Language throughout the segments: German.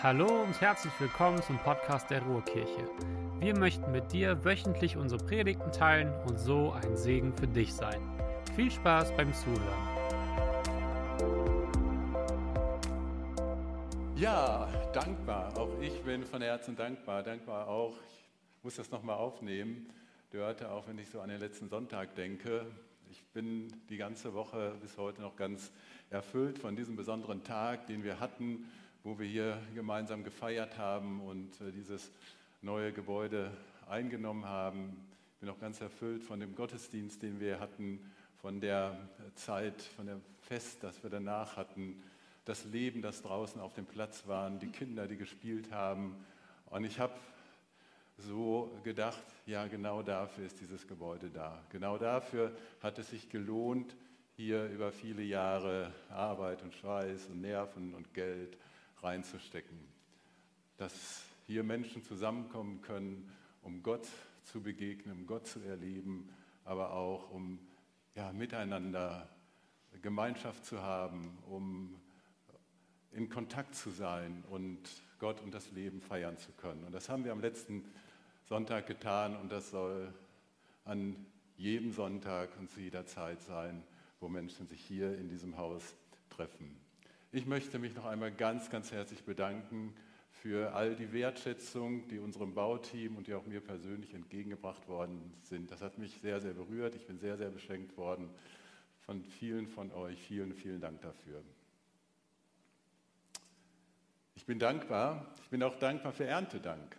Hallo und herzlich willkommen zum Podcast der Ruhrkirche. Wir möchten mit dir wöchentlich unsere Predigten teilen und so ein Segen für dich sein. Viel Spaß beim Zuhören. Ja, dankbar. Auch ich bin von Herzen dankbar. Dankbar auch, ich muss das nochmal aufnehmen, Dörte, auch wenn ich so an den letzten Sonntag denke. Ich bin die ganze Woche bis heute noch ganz erfüllt von diesem besonderen Tag, den wir hatten wo wir hier gemeinsam gefeiert haben und äh, dieses neue Gebäude eingenommen haben. Ich bin auch ganz erfüllt von dem Gottesdienst, den wir hatten, von der Zeit, von dem Fest, das wir danach hatten, das Leben, das draußen auf dem Platz war, die Kinder, die gespielt haben. Und ich habe so gedacht, ja, genau dafür ist dieses Gebäude da. Genau dafür hat es sich gelohnt, hier über viele Jahre Arbeit und Schweiß und Nerven und Geld reinzustecken. Dass hier Menschen zusammenkommen können, um Gott zu begegnen, um Gott zu erleben, aber auch um ja, miteinander Gemeinschaft zu haben, um in Kontakt zu sein und Gott und das Leben feiern zu können. Und das haben wir am letzten Sonntag getan und das soll an jedem Sonntag und zu jeder Zeit sein, wo Menschen sich hier in diesem Haus treffen. Ich möchte mich noch einmal ganz, ganz herzlich bedanken für all die Wertschätzung, die unserem Bauteam und die auch mir persönlich entgegengebracht worden sind. Das hat mich sehr, sehr berührt. Ich bin sehr, sehr beschenkt worden von vielen von euch. Vielen, vielen Dank dafür. Ich bin dankbar. Ich bin auch dankbar für Erntedank.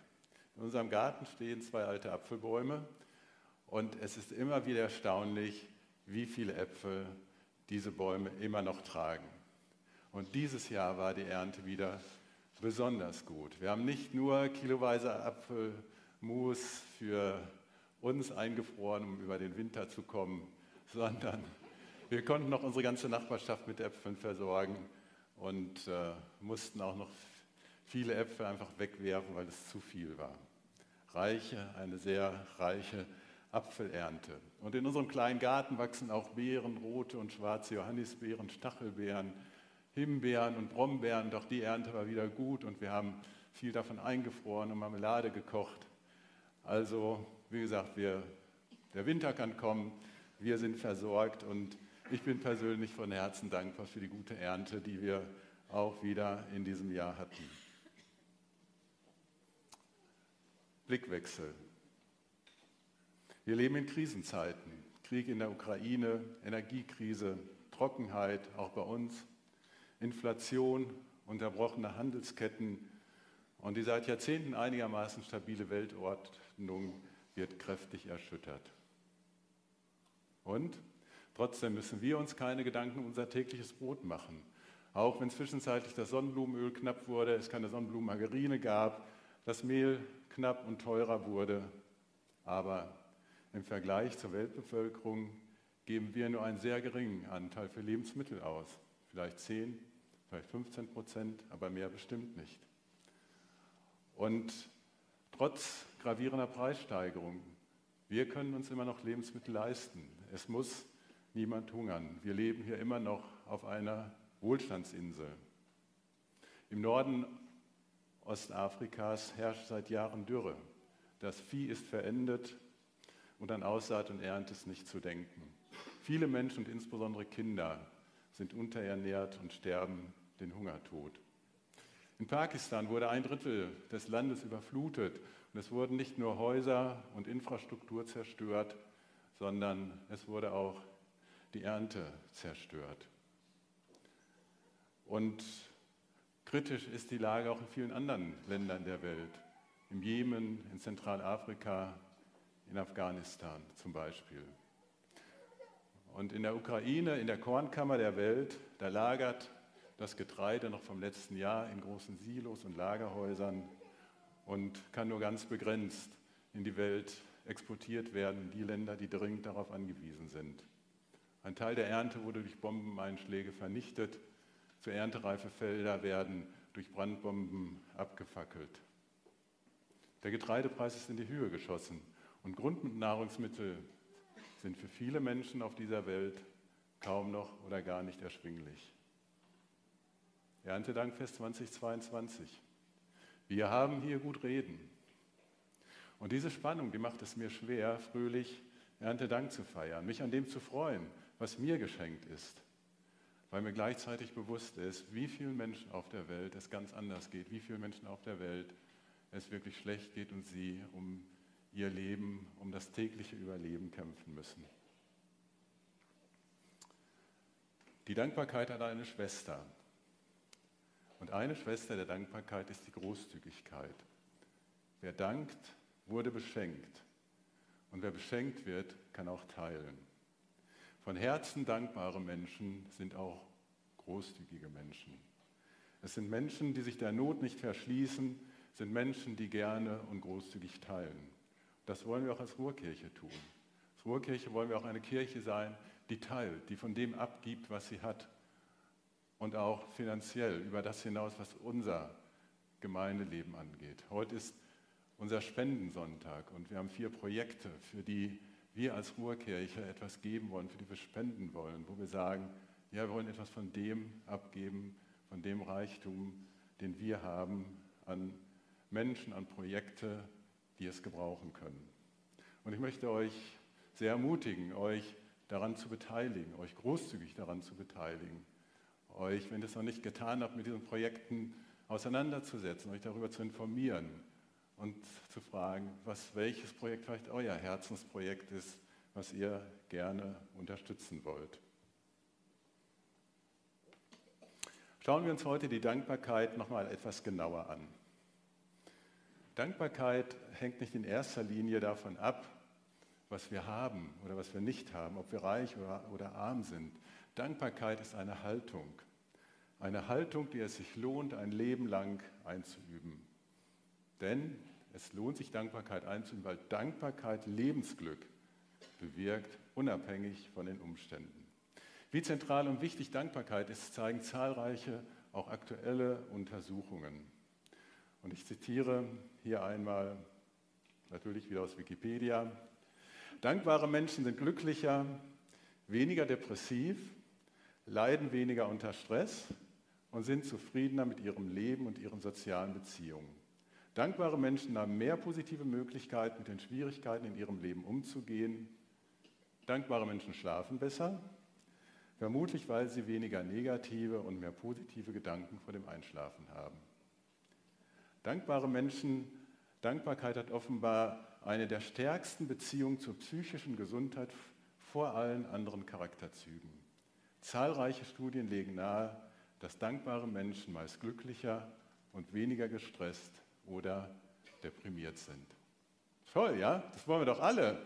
In unserem Garten stehen zwei alte Apfelbäume und es ist immer wieder erstaunlich, wie viele Äpfel diese Bäume immer noch tragen. Und dieses Jahr war die Ernte wieder besonders gut. Wir haben nicht nur kiloweise Apfelmus für uns eingefroren, um über den Winter zu kommen, sondern wir konnten noch unsere ganze Nachbarschaft mit Äpfeln versorgen und äh, mussten auch noch viele Äpfel einfach wegwerfen, weil es zu viel war. Reiche, eine sehr reiche Apfelernte. Und in unserem kleinen Garten wachsen auch Beeren, rote und schwarze Johannisbeeren, Stachelbeeren, Himbeeren und Brombeeren, doch die Ernte war wieder gut und wir haben viel davon eingefroren und Marmelade gekocht. Also, wie gesagt, wir, der Winter kann kommen, wir sind versorgt und ich bin persönlich von Herzen dankbar für die gute Ernte, die wir auch wieder in diesem Jahr hatten. Blickwechsel. Wir leben in Krisenzeiten. Krieg in der Ukraine, Energiekrise, Trockenheit, auch bei uns. Inflation, unterbrochene Handelsketten und die seit Jahrzehnten einigermaßen stabile Weltordnung wird kräftig erschüttert. Und trotzdem müssen wir uns keine Gedanken um unser tägliches Brot machen. Auch wenn zwischenzeitlich das Sonnenblumenöl knapp wurde, es keine Sonnenblumenmargarine gab, das Mehl knapp und teurer wurde. Aber im Vergleich zur Weltbevölkerung geben wir nur einen sehr geringen Anteil für Lebensmittel aus. Vielleicht 10, vielleicht 15 Prozent, aber mehr bestimmt nicht. Und trotz gravierender Preissteigerungen, wir können uns immer noch Lebensmittel leisten. Es muss niemand hungern. Wir leben hier immer noch auf einer Wohlstandsinsel. Im Norden Ostafrikas herrscht seit Jahren Dürre. Das Vieh ist verendet und an Aussaat und Ernte ist nicht zu denken. Viele Menschen und insbesondere Kinder sind unterernährt und sterben den Hungertod. In Pakistan wurde ein Drittel des Landes überflutet und es wurden nicht nur Häuser und Infrastruktur zerstört, sondern es wurde auch die Ernte zerstört. Und kritisch ist die Lage auch in vielen anderen Ländern der Welt. Im Jemen, in Zentralafrika, in Afghanistan zum Beispiel. Und in der Ukraine, in der Kornkammer der Welt, da lagert das Getreide noch vom letzten Jahr in großen Silos und Lagerhäusern und kann nur ganz begrenzt in die Welt exportiert werden, die Länder, die dringend darauf angewiesen sind. Ein Teil der Ernte wurde durch Bombeneinschläge vernichtet. Zu erntereife Felder werden durch Brandbomben abgefackelt. Der Getreidepreis ist in die Höhe geschossen und Grundnahrungsmittel sind für viele Menschen auf dieser Welt kaum noch oder gar nicht erschwinglich. Erntedankfest 2022. Wir haben hier gut reden. Und diese Spannung, die macht es mir schwer, fröhlich Erntedank zu feiern, mich an dem zu freuen, was mir geschenkt ist, weil mir gleichzeitig bewusst ist, wie vielen Menschen auf der Welt es ganz anders geht, wie vielen Menschen auf der Welt es wirklich schlecht geht und sie um ihr Leben, um das tägliche Überleben kämpfen müssen. Die Dankbarkeit hat eine Schwester. Und eine Schwester der Dankbarkeit ist die Großzügigkeit. Wer dankt, wurde beschenkt. Und wer beschenkt wird, kann auch teilen. Von Herzen dankbare Menschen sind auch großzügige Menschen. Es sind Menschen, die sich der Not nicht verschließen, sind Menschen, die gerne und großzügig teilen. Das wollen wir auch als Ruhrkirche tun. Als Ruhrkirche wollen wir auch eine Kirche sein, die teilt, die von dem abgibt, was sie hat. Und auch finanziell über das hinaus, was unser Gemeindeleben angeht. Heute ist unser Spendensonntag und wir haben vier Projekte, für die wir als Ruhrkirche etwas geben wollen, für die wir spenden wollen, wo wir sagen, ja, wir wollen etwas von dem abgeben, von dem Reichtum, den wir haben, an Menschen, an Projekte, die es gebrauchen können. Und ich möchte euch sehr ermutigen, euch daran zu beteiligen, euch großzügig daran zu beteiligen, euch, wenn ihr es noch nicht getan habt, mit diesen Projekten auseinanderzusetzen, euch darüber zu informieren und zu fragen, was, welches Projekt vielleicht euer Herzensprojekt ist, was ihr gerne unterstützen wollt. Schauen wir uns heute die Dankbarkeit nochmal etwas genauer an. Dankbarkeit hängt nicht in erster Linie davon ab, was wir haben oder was wir nicht haben, ob wir reich oder, oder arm sind. Dankbarkeit ist eine Haltung. Eine Haltung, die es sich lohnt, ein Leben lang einzuüben. Denn es lohnt sich, Dankbarkeit einzuüben, weil Dankbarkeit Lebensglück bewirkt, unabhängig von den Umständen. Wie zentral und wichtig Dankbarkeit ist, zeigen zahlreiche, auch aktuelle Untersuchungen. Und ich zitiere hier einmal natürlich wieder aus Wikipedia. Dankbare Menschen sind glücklicher, weniger depressiv, leiden weniger unter Stress und sind zufriedener mit ihrem Leben und ihren sozialen Beziehungen. Dankbare Menschen haben mehr positive Möglichkeiten, mit den Schwierigkeiten in ihrem Leben umzugehen. Dankbare Menschen schlafen besser, vermutlich weil sie weniger negative und mehr positive Gedanken vor dem Einschlafen haben. Dankbare Menschen, Dankbarkeit hat offenbar eine der stärksten Beziehungen zur psychischen Gesundheit vor allen anderen Charakterzügen. Zahlreiche Studien legen nahe, dass dankbare Menschen meist glücklicher und weniger gestresst oder deprimiert sind. Toll, ja? Das wollen wir doch alle.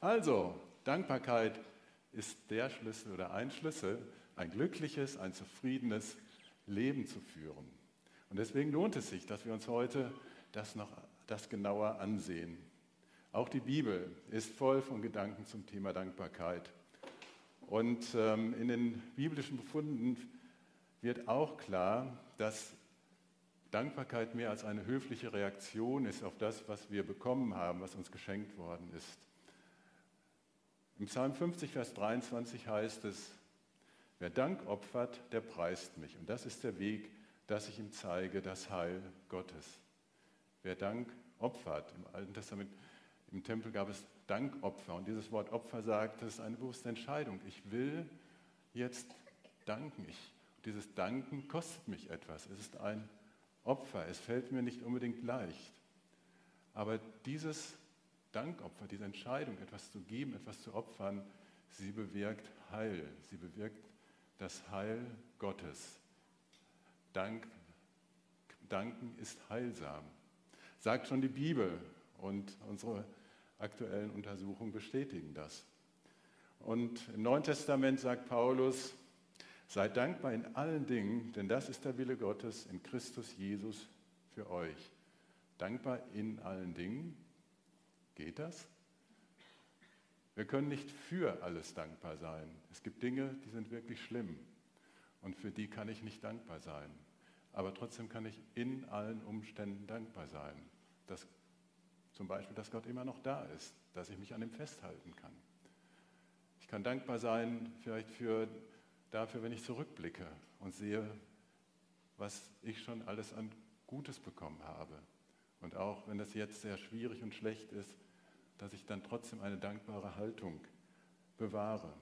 Also, Dankbarkeit ist der Schlüssel oder ein Schlüssel, ein glückliches, ein zufriedenes Leben zu führen. Und deswegen lohnt es sich, dass wir uns heute das noch das genauer ansehen. Auch die Bibel ist voll von Gedanken zum Thema Dankbarkeit. Und ähm, in den biblischen Befunden wird auch klar, dass Dankbarkeit mehr als eine höfliche Reaktion ist auf das, was wir bekommen haben, was uns geschenkt worden ist. Im Psalm 50, Vers 23 heißt es, wer Dank opfert, der preist mich. Und das ist der Weg, dass ich ihm zeige das Heil Gottes. Wer Dank opfert, im Alten Testament, im Tempel gab es Dankopfer und dieses Wort Opfer sagt, das ist eine bewusste Entscheidung. Ich will jetzt danken. Ich, dieses Danken kostet mich etwas. Es ist ein Opfer. Es fällt mir nicht unbedingt leicht. Aber dieses Dankopfer, diese Entscheidung, etwas zu geben, etwas zu opfern, sie bewirkt Heil. Sie bewirkt das Heil Gottes. Dank, danken ist heilsam. Sagt schon die Bibel und unsere aktuellen Untersuchungen bestätigen das. Und im Neuen Testament sagt Paulus, seid dankbar in allen Dingen, denn das ist der Wille Gottes in Christus Jesus für euch. Dankbar in allen Dingen. Geht das? Wir können nicht für alles dankbar sein. Es gibt Dinge, die sind wirklich schlimm und für die kann ich nicht dankbar sein. Aber trotzdem kann ich in allen Umständen dankbar sein. Dass, zum Beispiel, dass Gott immer noch da ist, dass ich mich an ihm festhalten kann. Ich kann dankbar sein vielleicht für, dafür, wenn ich zurückblicke und sehe, was ich schon alles an Gutes bekommen habe. Und auch wenn das jetzt sehr schwierig und schlecht ist, dass ich dann trotzdem eine dankbare Haltung bewahre.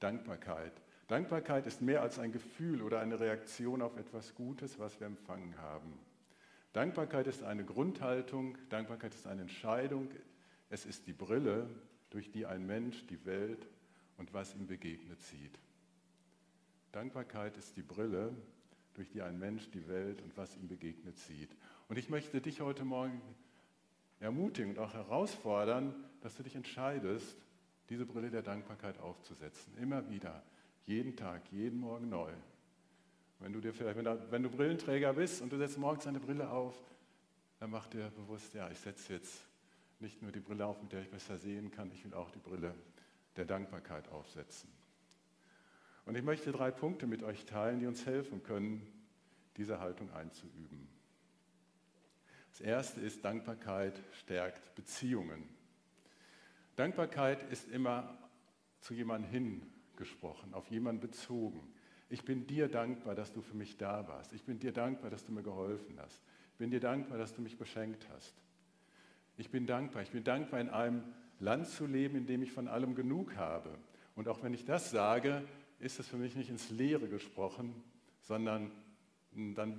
Dankbarkeit. Dankbarkeit ist mehr als ein Gefühl oder eine Reaktion auf etwas Gutes, was wir empfangen haben. Dankbarkeit ist eine Grundhaltung, Dankbarkeit ist eine Entscheidung, es ist die Brille, durch die ein Mensch die Welt und was ihm begegnet sieht. Dankbarkeit ist die Brille, durch die ein Mensch die Welt und was ihm begegnet sieht. Und ich möchte dich heute Morgen ermutigen und auch herausfordern, dass du dich entscheidest, diese Brille der Dankbarkeit aufzusetzen. Immer wieder, jeden Tag, jeden Morgen neu. Wenn du dir vielleicht, wenn du Brillenträger bist und du setzt morgens eine Brille auf, dann mach dir bewusst, ja, ich setze jetzt nicht nur die Brille auf, mit der ich besser sehen kann, ich will auch die Brille der Dankbarkeit aufsetzen. Und ich möchte drei Punkte mit euch teilen, die uns helfen können, diese Haltung einzuüben. Das erste ist, Dankbarkeit stärkt Beziehungen. Dankbarkeit ist immer zu jemandem hingesprochen, auf jemanden bezogen. Ich bin dir dankbar, dass du für mich da warst. Ich bin dir dankbar, dass du mir geholfen hast. Ich bin dir dankbar, dass du mich beschenkt hast. Ich bin dankbar. Ich bin dankbar, in einem Land zu leben, in dem ich von allem genug habe. Und auch wenn ich das sage, ist es für mich nicht ins Leere gesprochen, sondern dann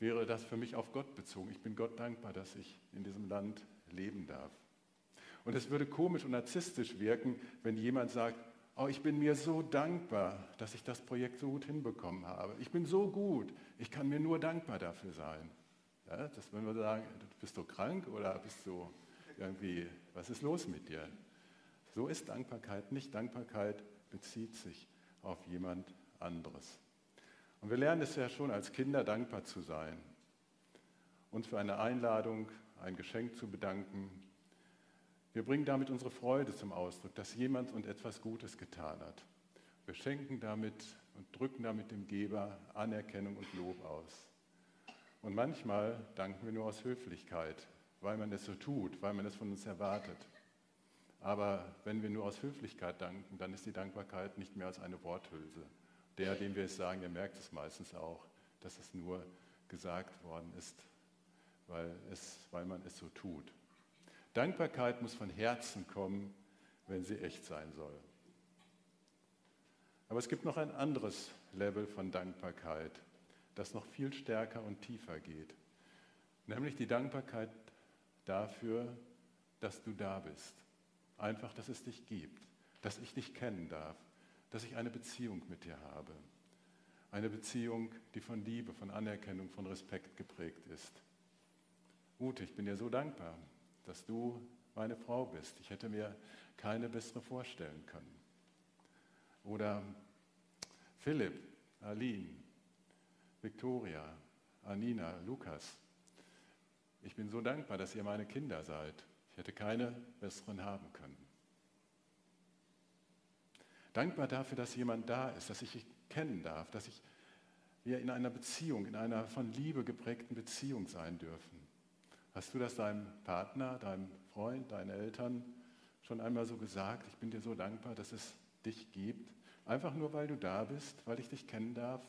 wäre das für mich auf Gott bezogen. Ich bin Gott dankbar, dass ich in diesem Land leben darf. Und es würde komisch und narzisstisch wirken, wenn jemand sagt, oh, ich bin mir so dankbar, dass ich das Projekt so gut hinbekommen habe. Ich bin so gut, ich kann mir nur dankbar dafür sein. Ja, das wenn wir sagen, bist du krank oder bist du irgendwie, was ist los mit dir? So ist Dankbarkeit nicht. Dankbarkeit bezieht sich auf jemand anderes. Und wir lernen es ja schon als Kinder, dankbar zu sein. Uns für eine Einladung, ein Geschenk zu bedanken. Wir bringen damit unsere Freude zum Ausdruck, dass jemand uns etwas Gutes getan hat. Wir schenken damit und drücken damit dem Geber Anerkennung und Lob aus. Und manchmal danken wir nur aus Höflichkeit, weil man es so tut, weil man es von uns erwartet. Aber wenn wir nur aus Höflichkeit danken, dann ist die Dankbarkeit nicht mehr als eine Worthülse. Der, dem wir es sagen, der merkt es meistens auch, dass es nur gesagt worden ist, weil, es, weil man es so tut. Dankbarkeit muss von Herzen kommen, wenn sie echt sein soll. Aber es gibt noch ein anderes Level von Dankbarkeit, das noch viel stärker und tiefer geht. Nämlich die Dankbarkeit dafür, dass du da bist. Einfach, dass es dich gibt, dass ich dich kennen darf, dass ich eine Beziehung mit dir habe. Eine Beziehung, die von Liebe, von Anerkennung, von Respekt geprägt ist. Ute, ich bin dir so dankbar, dass du meine Frau bist. Ich hätte mir keine bessere vorstellen können. Oder Philipp, Aline, Victoria, Anina, Lukas. Ich bin so dankbar, dass ihr meine Kinder seid. Ich hätte keine besseren haben können. Dankbar dafür, dass jemand da ist, dass ich ihn kennen darf, dass ich, wir in einer Beziehung, in einer von Liebe geprägten Beziehung sein dürfen. Hast du das deinem Partner, deinem Freund, deinen Eltern schon einmal so gesagt? Ich bin dir so dankbar, dass es dich gibt. Einfach nur, weil du da bist, weil ich dich kennen darf,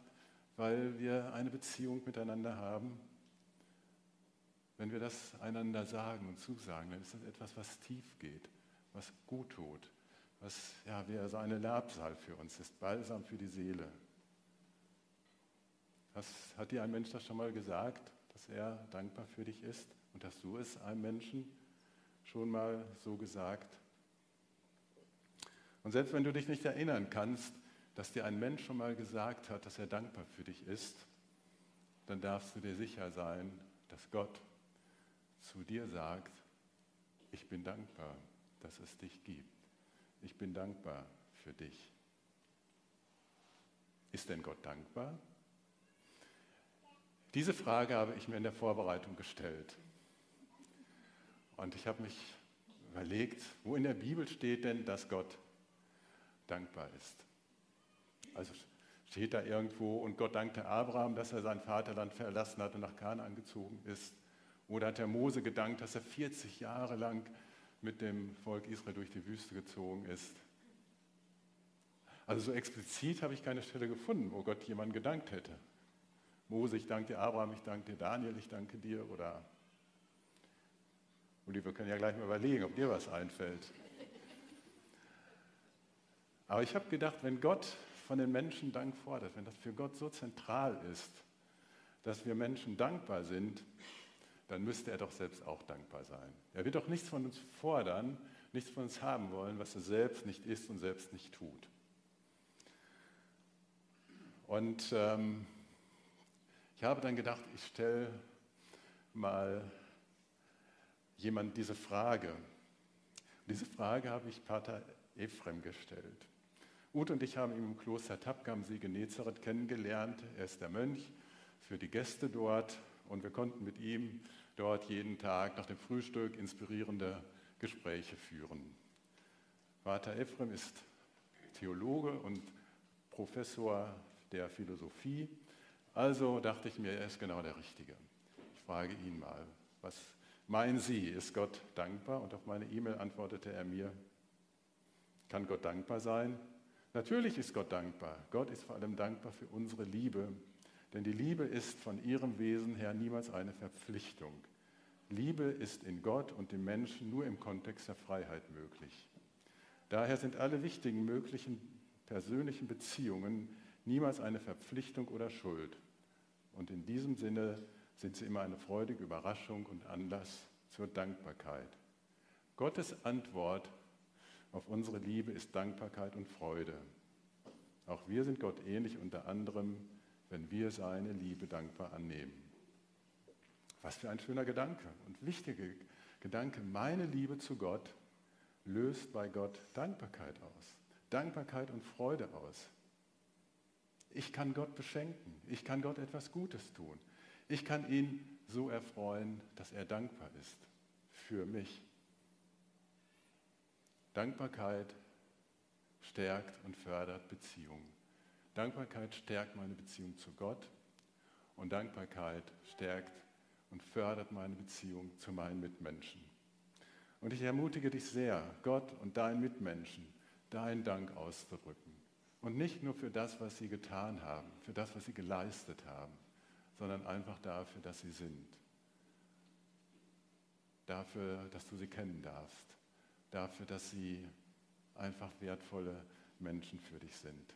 weil wir eine Beziehung miteinander haben. Wenn wir das einander sagen und zusagen, dann ist das etwas, was tief geht, was gut tut, was ja, wie so eine Labsal für uns ist, Balsam für die Seele. Was, hat dir ein Mensch das schon mal gesagt, dass er dankbar für dich ist? Und hast du es einem Menschen schon mal so gesagt? Und selbst wenn du dich nicht erinnern kannst, dass dir ein Mensch schon mal gesagt hat, dass er dankbar für dich ist, dann darfst du dir sicher sein, dass Gott zu dir sagt, ich bin dankbar, dass es dich gibt. Ich bin dankbar für dich. Ist denn Gott dankbar? Diese Frage habe ich mir in der Vorbereitung gestellt. Und ich habe mich überlegt, wo in der Bibel steht denn, dass Gott dankbar ist. Also steht da irgendwo, und Gott dankte Abraham, dass er sein Vaterland verlassen hat und nach Kanaan gezogen ist. Oder hat der Mose gedankt, dass er 40 Jahre lang mit dem Volk Israel durch die Wüste gezogen ist. Also so explizit habe ich keine Stelle gefunden, wo Gott jemanden gedankt hätte. Mose, ich danke dir, Abraham, ich danke dir, Daniel, ich danke dir oder Uli, wir können ja gleich mal überlegen, ob dir was einfällt. Aber ich habe gedacht, wenn Gott von den Menschen Dank fordert, wenn das für Gott so zentral ist, dass wir Menschen dankbar sind, dann müsste er doch selbst auch dankbar sein. Er wird doch nichts von uns fordern, nichts von uns haben wollen, was er selbst nicht ist und selbst nicht tut. Und ähm, ich habe dann gedacht, ich stelle mal jemand diese Frage. Und diese Frage habe ich Pater Ephrem gestellt. Ute und ich haben ihn im Kloster Tapka am See Genezareth kennengelernt. Er ist der Mönch für die Gäste dort und wir konnten mit ihm dort jeden Tag nach dem Frühstück inspirierende Gespräche führen. Pater Ephrem ist Theologe und Professor der Philosophie. Also dachte ich mir, er ist genau der Richtige. Ich frage ihn mal, was meinen Sie, ist Gott dankbar? Und auf meine E-Mail antwortete er mir, kann Gott dankbar sein? Natürlich ist Gott dankbar. Gott ist vor allem dankbar für unsere Liebe, denn die Liebe ist von ihrem Wesen her niemals eine Verpflichtung. Liebe ist in Gott und dem Menschen nur im Kontext der Freiheit möglich. Daher sind alle wichtigen möglichen persönlichen Beziehungen niemals eine Verpflichtung oder Schuld. Und in diesem Sinne sind sie immer eine freudige Überraschung und Anlass zur Dankbarkeit. Gottes Antwort auf unsere Liebe ist Dankbarkeit und Freude. Auch wir sind Gott ähnlich unter anderem, wenn wir seine Liebe dankbar annehmen. Was für ein schöner Gedanke und wichtiger Gedanke. Meine Liebe zu Gott löst bei Gott Dankbarkeit aus. Dankbarkeit und Freude aus. Ich kann Gott beschenken. Ich kann Gott etwas Gutes tun. Ich kann ihn so erfreuen, dass er dankbar ist für mich. Dankbarkeit stärkt und fördert Beziehungen. Dankbarkeit stärkt meine Beziehung zu Gott und Dankbarkeit stärkt und fördert meine Beziehung zu meinen Mitmenschen. Und ich ermutige dich sehr, Gott und deinen Mitmenschen deinen Dank auszudrücken. Und nicht nur für das, was sie getan haben, für das, was sie geleistet haben, sondern einfach dafür, dass sie sind. Dafür, dass du sie kennen darfst. Dafür, dass sie einfach wertvolle Menschen für dich sind.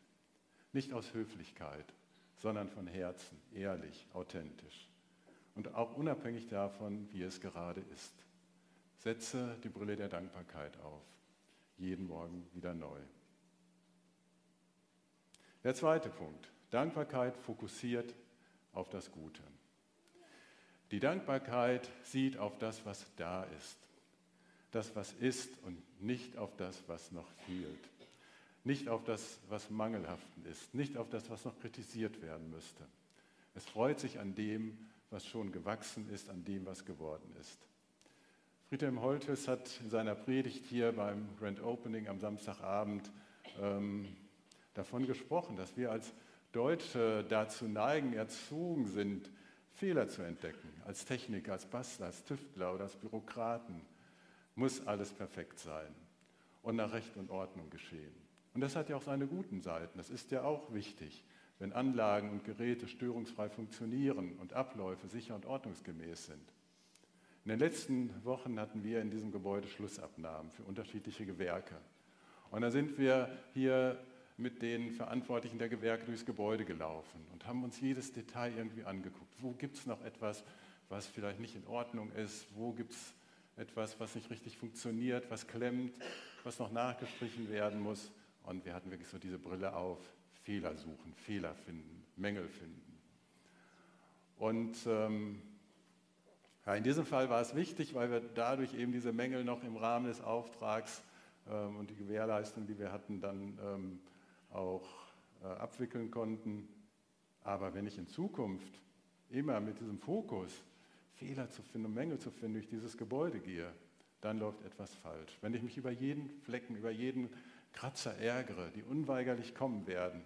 Nicht aus Höflichkeit, sondern von Herzen, ehrlich, authentisch. Und auch unabhängig davon, wie es gerade ist. Setze die Brille der Dankbarkeit auf. Jeden Morgen wieder neu. Der zweite Punkt. Dankbarkeit fokussiert auf das Gute. Die Dankbarkeit sieht auf das, was da ist. Das, was ist und nicht auf das, was noch fehlt. Nicht auf das, was mangelhaft ist. Nicht auf das, was noch kritisiert werden müsste. Es freut sich an dem, was schon gewachsen ist, an dem, was geworden ist. Friedhelm Holtes hat in seiner Predigt hier beim Grand Opening am Samstagabend ähm, davon gesprochen, dass wir als Deutsche dazu neigen, erzogen sind, Fehler zu entdecken. Als Techniker, als Bastler, als Tüftler oder als Bürokraten muss alles perfekt sein und nach Recht und Ordnung geschehen. Und das hat ja auch seine guten Seiten. Das ist ja auch wichtig, wenn Anlagen und Geräte störungsfrei funktionieren und Abläufe sicher und ordnungsgemäß sind. In den letzten Wochen hatten wir in diesem Gebäude Schlussabnahmen für unterschiedliche Gewerke. Und da sind wir hier mit den Verantwortlichen der Gewerke durchs Gebäude gelaufen und haben uns jedes Detail irgendwie angeguckt. Wo gibt es noch etwas, was vielleicht nicht in Ordnung ist? Wo gibt es etwas, was nicht richtig funktioniert, was klemmt, was noch nachgestrichen werden muss? Und wir hatten wirklich so diese Brille auf, Fehler suchen, Fehler finden, Mängel finden. Und ähm, ja, in diesem Fall war es wichtig, weil wir dadurch eben diese Mängel noch im Rahmen des Auftrags ähm, und die Gewährleistung, die wir hatten, dann ähm, auch äh, abwickeln konnten. Aber wenn ich in Zukunft immer mit diesem Fokus, Fehler zu finden und Mängel zu finden, durch dieses Gebäude gehe, dann läuft etwas falsch. Wenn ich mich über jeden Flecken, über jeden Kratzer ärgere, die unweigerlich kommen werden,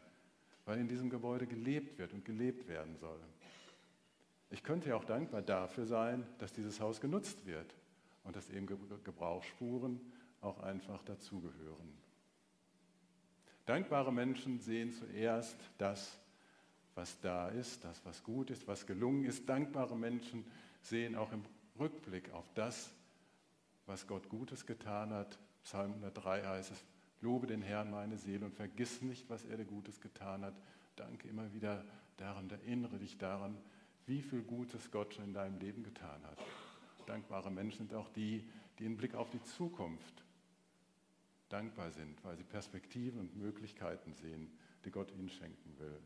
weil in diesem Gebäude gelebt wird und gelebt werden soll. Ich könnte ja auch dankbar dafür sein, dass dieses Haus genutzt wird und dass eben Gebrauchsspuren auch einfach dazugehören. Dankbare Menschen sehen zuerst das, was da ist, das, was gut ist, was gelungen ist. Dankbare Menschen sehen auch im Rückblick auf das, was Gott Gutes getan hat. Psalm 103 heißt es, lobe den Herrn meine Seele und vergiss nicht, was er dir Gutes getan hat. Danke immer wieder daran, erinnere dich daran, wie viel Gutes Gott schon in deinem Leben getan hat. Dankbare Menschen sind auch die, die einen Blick auf die Zukunft dankbar sind, weil sie Perspektiven und Möglichkeiten sehen, die Gott ihnen schenken will.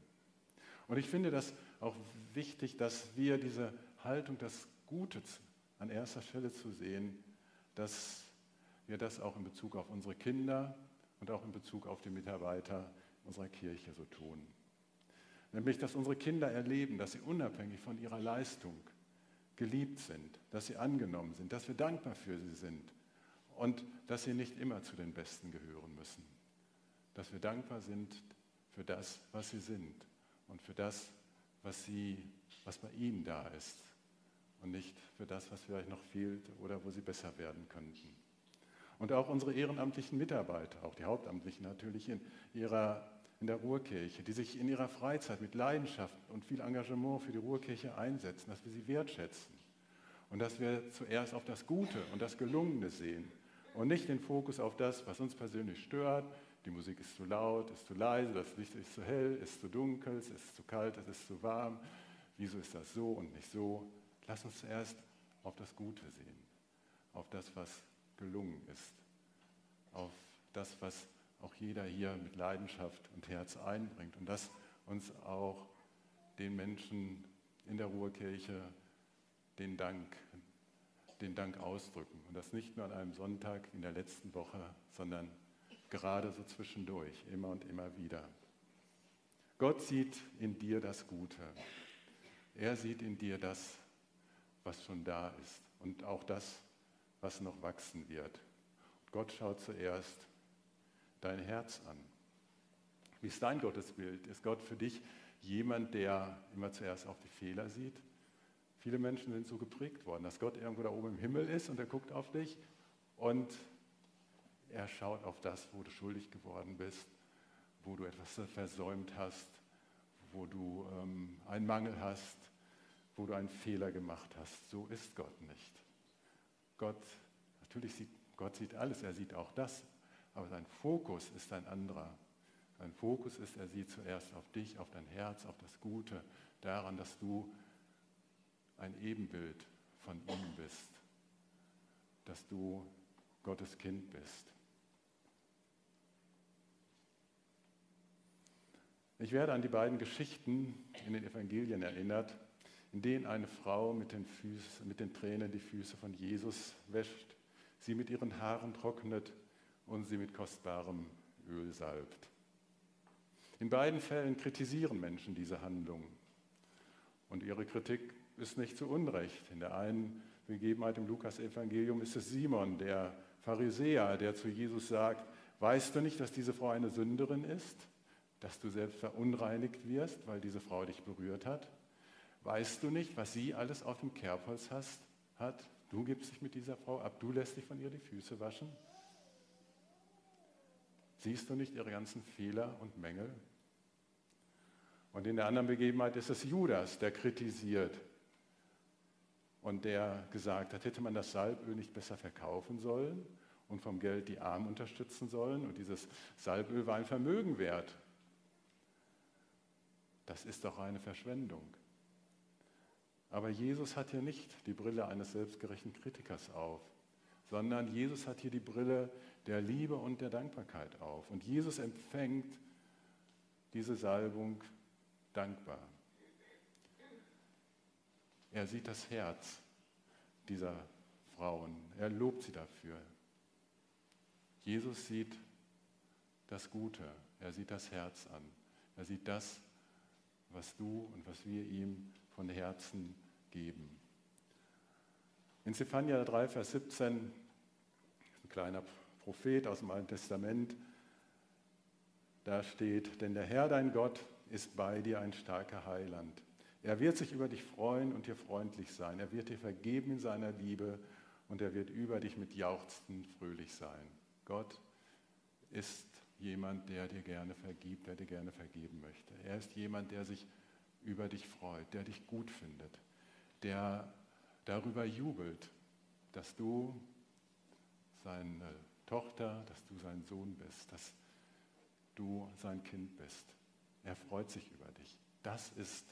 Und ich finde das auch wichtig, dass wir diese Haltung, das Gute an erster Stelle zu sehen, dass wir das auch in Bezug auf unsere Kinder und auch in Bezug auf die Mitarbeiter unserer Kirche so tun. Nämlich, dass unsere Kinder erleben, dass sie unabhängig von ihrer Leistung geliebt sind, dass sie angenommen sind, dass wir dankbar für sie sind und dass sie nicht immer zu den Besten gehören müssen. Dass wir dankbar sind für das, was sie sind und für das, was, sie, was bei ihnen da ist und nicht für das, was vielleicht noch fehlt oder wo sie besser werden könnten. Und auch unsere ehrenamtlichen Mitarbeiter, auch die Hauptamtlichen natürlich in, ihrer, in der Ruhrkirche, die sich in ihrer Freizeit mit Leidenschaft und viel Engagement für die Ruhrkirche einsetzen, dass wir sie wertschätzen und dass wir zuerst auf das Gute und das Gelungene sehen und nicht den Fokus auf das, was uns persönlich stört. Die Musik ist zu laut, ist zu leise, das Licht ist zu hell, ist zu dunkel, es ist zu kalt, es ist zu warm. Wieso ist das so und nicht so? Lass uns zuerst auf das Gute sehen, auf das, was gelungen ist, auf das, was auch jeder hier mit Leidenschaft und Herz einbringt und das uns auch den Menschen in der Ruhrkirche den Dank den Dank ausdrücken. Und das nicht nur an einem Sonntag in der letzten Woche, sondern gerade so zwischendurch, immer und immer wieder. Gott sieht in dir das Gute. Er sieht in dir das, was schon da ist und auch das, was noch wachsen wird. Gott schaut zuerst dein Herz an. Wie ist dein Gottesbild? Ist Gott für dich jemand, der immer zuerst auf die Fehler sieht? Viele Menschen sind so geprägt worden, dass Gott irgendwo da oben im Himmel ist und er guckt auf dich und er schaut auf das, wo du schuldig geworden bist, wo du etwas versäumt hast, wo du ähm, einen Mangel hast, wo du einen Fehler gemacht hast. So ist Gott nicht. Gott, natürlich sieht Gott sieht alles, er sieht auch das, aber sein Fokus ist ein anderer. Sein Fokus ist, er sieht zuerst auf dich, auf dein Herz, auf das Gute, daran, dass du ein Ebenbild von ihm bist, dass du Gottes Kind bist. Ich werde an die beiden Geschichten in den Evangelien erinnert, in denen eine Frau mit den, Füßen, mit den Tränen die Füße von Jesus wäscht, sie mit ihren Haaren trocknet und sie mit kostbarem Öl salbt. In beiden Fällen kritisieren Menschen diese Handlung. Und ihre Kritik ist nicht zu Unrecht. In der einen Begebenheit im Lukas-Evangelium ist es Simon, der Pharisäer, der zu Jesus sagt: Weißt du nicht, dass diese Frau eine Sünderin ist? Dass du selbst verunreinigt wirst, weil diese Frau dich berührt hat? Weißt du nicht, was sie alles auf dem Kerbholz hast, hat? Du gibst dich mit dieser Frau ab, du lässt dich von ihr die Füße waschen? Siehst du nicht ihre ganzen Fehler und Mängel? Und in der anderen Begebenheit ist es Judas, der kritisiert und der gesagt hat, hätte man das Salböl nicht besser verkaufen sollen und vom Geld die Armen unterstützen sollen. Und dieses Salböl war ein Vermögen wert. Das ist doch eine Verschwendung. Aber Jesus hat hier nicht die Brille eines selbstgerechten Kritikers auf, sondern Jesus hat hier die Brille der Liebe und der Dankbarkeit auf. Und Jesus empfängt diese Salbung dankbar. Er sieht das Herz dieser Frauen. Er lobt sie dafür. Jesus sieht das Gute. Er sieht das Herz an. Er sieht das, was du und was wir ihm von Herzen geben. In Zephania 3, Vers 17, ein kleiner Prophet aus dem Alten Testament, da steht, denn der Herr dein Gott ist bei dir ein starker Heiland. Er wird sich über dich freuen und dir freundlich sein. Er wird dir vergeben in seiner Liebe und er wird über dich mit Jauchzen fröhlich sein. Gott ist jemand, der dir gerne vergibt, der dir gerne vergeben möchte. Er ist jemand, der sich über dich freut, der dich gut findet, der darüber jubelt, dass du seine Tochter, dass du sein Sohn bist, dass du sein Kind bist. Er freut sich über dich. Das ist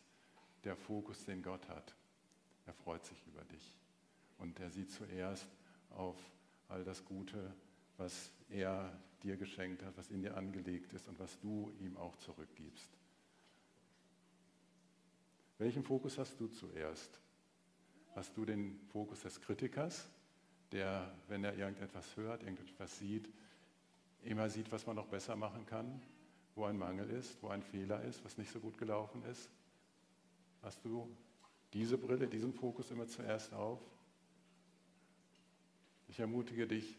der Fokus, den Gott hat. Er freut sich über dich. Und er sieht zuerst auf all das Gute, was er dir geschenkt hat, was in dir angelegt ist und was du ihm auch zurückgibst. Welchen Fokus hast du zuerst? Hast du den Fokus des Kritikers, der, wenn er irgendetwas hört, irgendetwas sieht, immer sieht, was man noch besser machen kann, wo ein Mangel ist, wo ein Fehler ist, was nicht so gut gelaufen ist? Hast du diese Brille, diesen Fokus immer zuerst auf? Ich ermutige dich,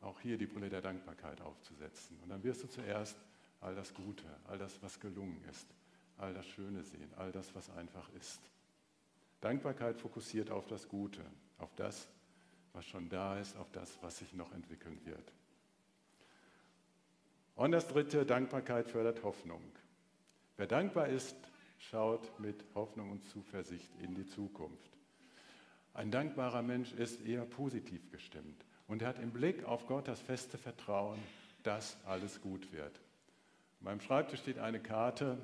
auch hier die Brille der Dankbarkeit aufzusetzen. Und dann wirst du zuerst all das Gute, all das, was gelungen ist, all das Schöne sehen, all das, was einfach ist. Dankbarkeit fokussiert auf das Gute, auf das, was schon da ist, auf das, was sich noch entwickeln wird. Und das Dritte, Dankbarkeit fördert Hoffnung. Wer dankbar ist, schaut mit Hoffnung und Zuversicht in die Zukunft. Ein dankbarer Mensch ist eher positiv gestimmt und hat im Blick auf Gott das feste Vertrauen, dass alles gut wird. An meinem Schreibtisch steht eine Karte,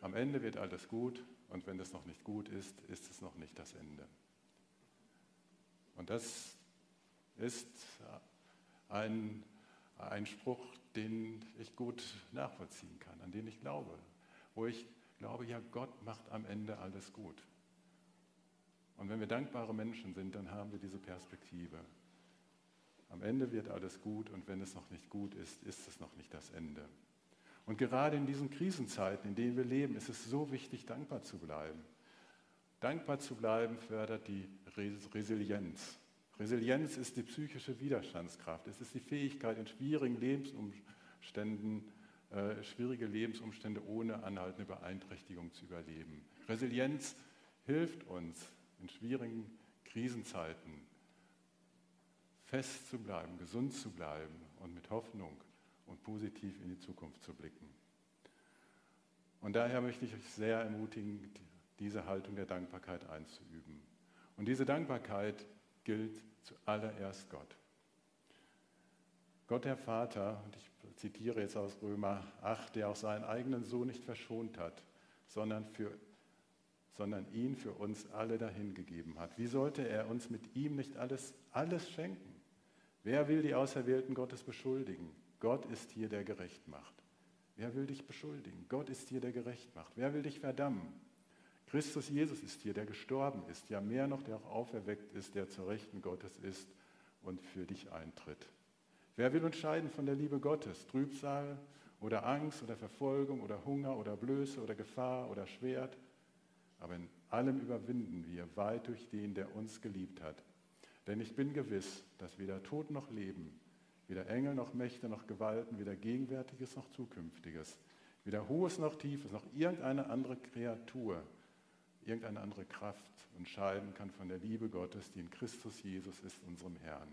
am Ende wird alles gut und wenn es noch nicht gut ist, ist es noch nicht das Ende. Und das ist ein, ein Spruch, den ich gut nachvollziehen kann, an den ich glaube, wo ich glaube, ja, Gott macht am Ende alles gut. Und wenn wir dankbare Menschen sind, dann haben wir diese Perspektive. Am Ende wird alles gut und wenn es noch nicht gut ist, ist es noch nicht das Ende. Und gerade in diesen Krisenzeiten, in denen wir leben, ist es so wichtig, dankbar zu bleiben. Dankbar zu bleiben fördert die Resilienz. Resilienz ist die psychische Widerstandskraft. Es ist die Fähigkeit, in schwierigen Lebensumständen, äh, schwierige Lebensumstände ohne anhaltende Beeinträchtigung zu überleben. Resilienz hilft uns in schwierigen Krisenzeiten fest zu bleiben, gesund zu bleiben und mit Hoffnung und positiv in die Zukunft zu blicken. Und daher möchte ich euch sehr ermutigen, diese Haltung der Dankbarkeit einzuüben. Und diese Dankbarkeit gilt zuallererst Gott. Gott der Vater, und ich zitiere jetzt aus Römer 8, der auch seinen eigenen Sohn nicht verschont hat, sondern, für, sondern ihn für uns alle dahingegeben hat. Wie sollte er uns mit ihm nicht alles, alles schenken? Wer will die Auserwählten Gottes beschuldigen? Gott ist hier, der gerecht macht. Wer will dich beschuldigen? Gott ist hier, der gerecht macht. Wer will dich verdammen? Christus Jesus ist hier, der gestorben ist, ja mehr noch, der auch auferweckt ist, der zur Rechten Gottes ist und für dich eintritt. Wer will uns scheiden von der Liebe Gottes? Trübsal oder Angst oder Verfolgung oder Hunger oder Blöße oder Gefahr oder Schwert? Aber in allem überwinden wir weit durch den, der uns geliebt hat. Denn ich bin gewiss, dass weder Tod noch Leben, weder Engel noch Mächte noch Gewalten, weder Gegenwärtiges noch Zukünftiges, weder Hohes noch Tiefes, noch irgendeine andere Kreatur, irgendeine andere Kraft uns scheiden kann von der Liebe Gottes, die in Christus Jesus ist, unserem Herrn.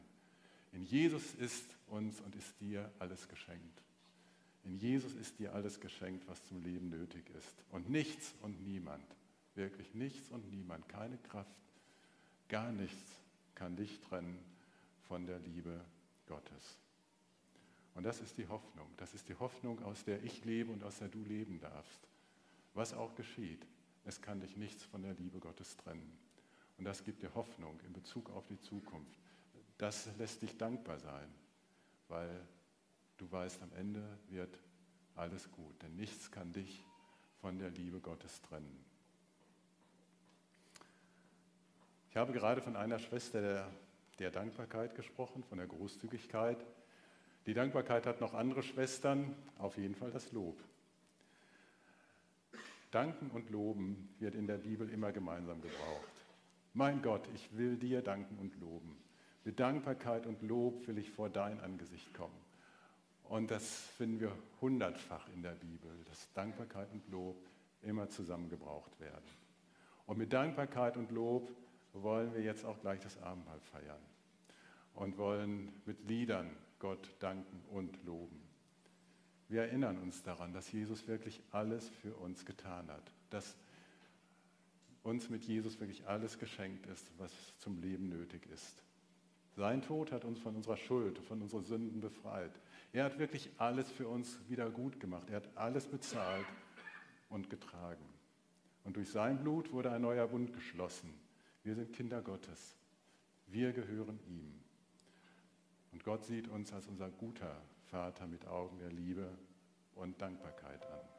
In Jesus ist uns und ist dir alles geschenkt. In Jesus ist dir alles geschenkt, was zum Leben nötig ist. Und nichts und niemand, wirklich nichts und niemand, keine Kraft, gar nichts kann dich trennen von der Liebe Gottes. Und das ist die Hoffnung. Das ist die Hoffnung, aus der ich lebe und aus der du leben darfst. Was auch geschieht, es kann dich nichts von der Liebe Gottes trennen. Und das gibt dir Hoffnung in Bezug auf die Zukunft. Das lässt dich dankbar sein, weil du weißt, am Ende wird alles gut. Denn nichts kann dich von der Liebe Gottes trennen. Ich habe gerade von einer Schwester der, der Dankbarkeit gesprochen, von der Großzügigkeit. Die Dankbarkeit hat noch andere Schwestern, auf jeden Fall das Lob. Danken und Loben wird in der Bibel immer gemeinsam gebraucht. Mein Gott, ich will dir danken und loben. Mit Dankbarkeit und Lob will ich vor dein Angesicht kommen. Und das finden wir hundertfach in der Bibel, dass Dankbarkeit und Lob immer zusammen gebraucht werden. Und mit Dankbarkeit und Lob wollen wir jetzt auch gleich das Abendmahl feiern und wollen mit Liedern Gott danken und loben. Wir erinnern uns daran, dass Jesus wirklich alles für uns getan hat, dass uns mit Jesus wirklich alles geschenkt ist, was zum Leben nötig ist. Sein Tod hat uns von unserer Schuld, von unseren Sünden befreit. Er hat wirklich alles für uns wieder gut gemacht. Er hat alles bezahlt und getragen. Und durch sein Blut wurde ein neuer Bund geschlossen. Wir sind Kinder Gottes. Wir gehören ihm. Und Gott sieht uns als unser guter Vater mit Augen der Liebe und Dankbarkeit an.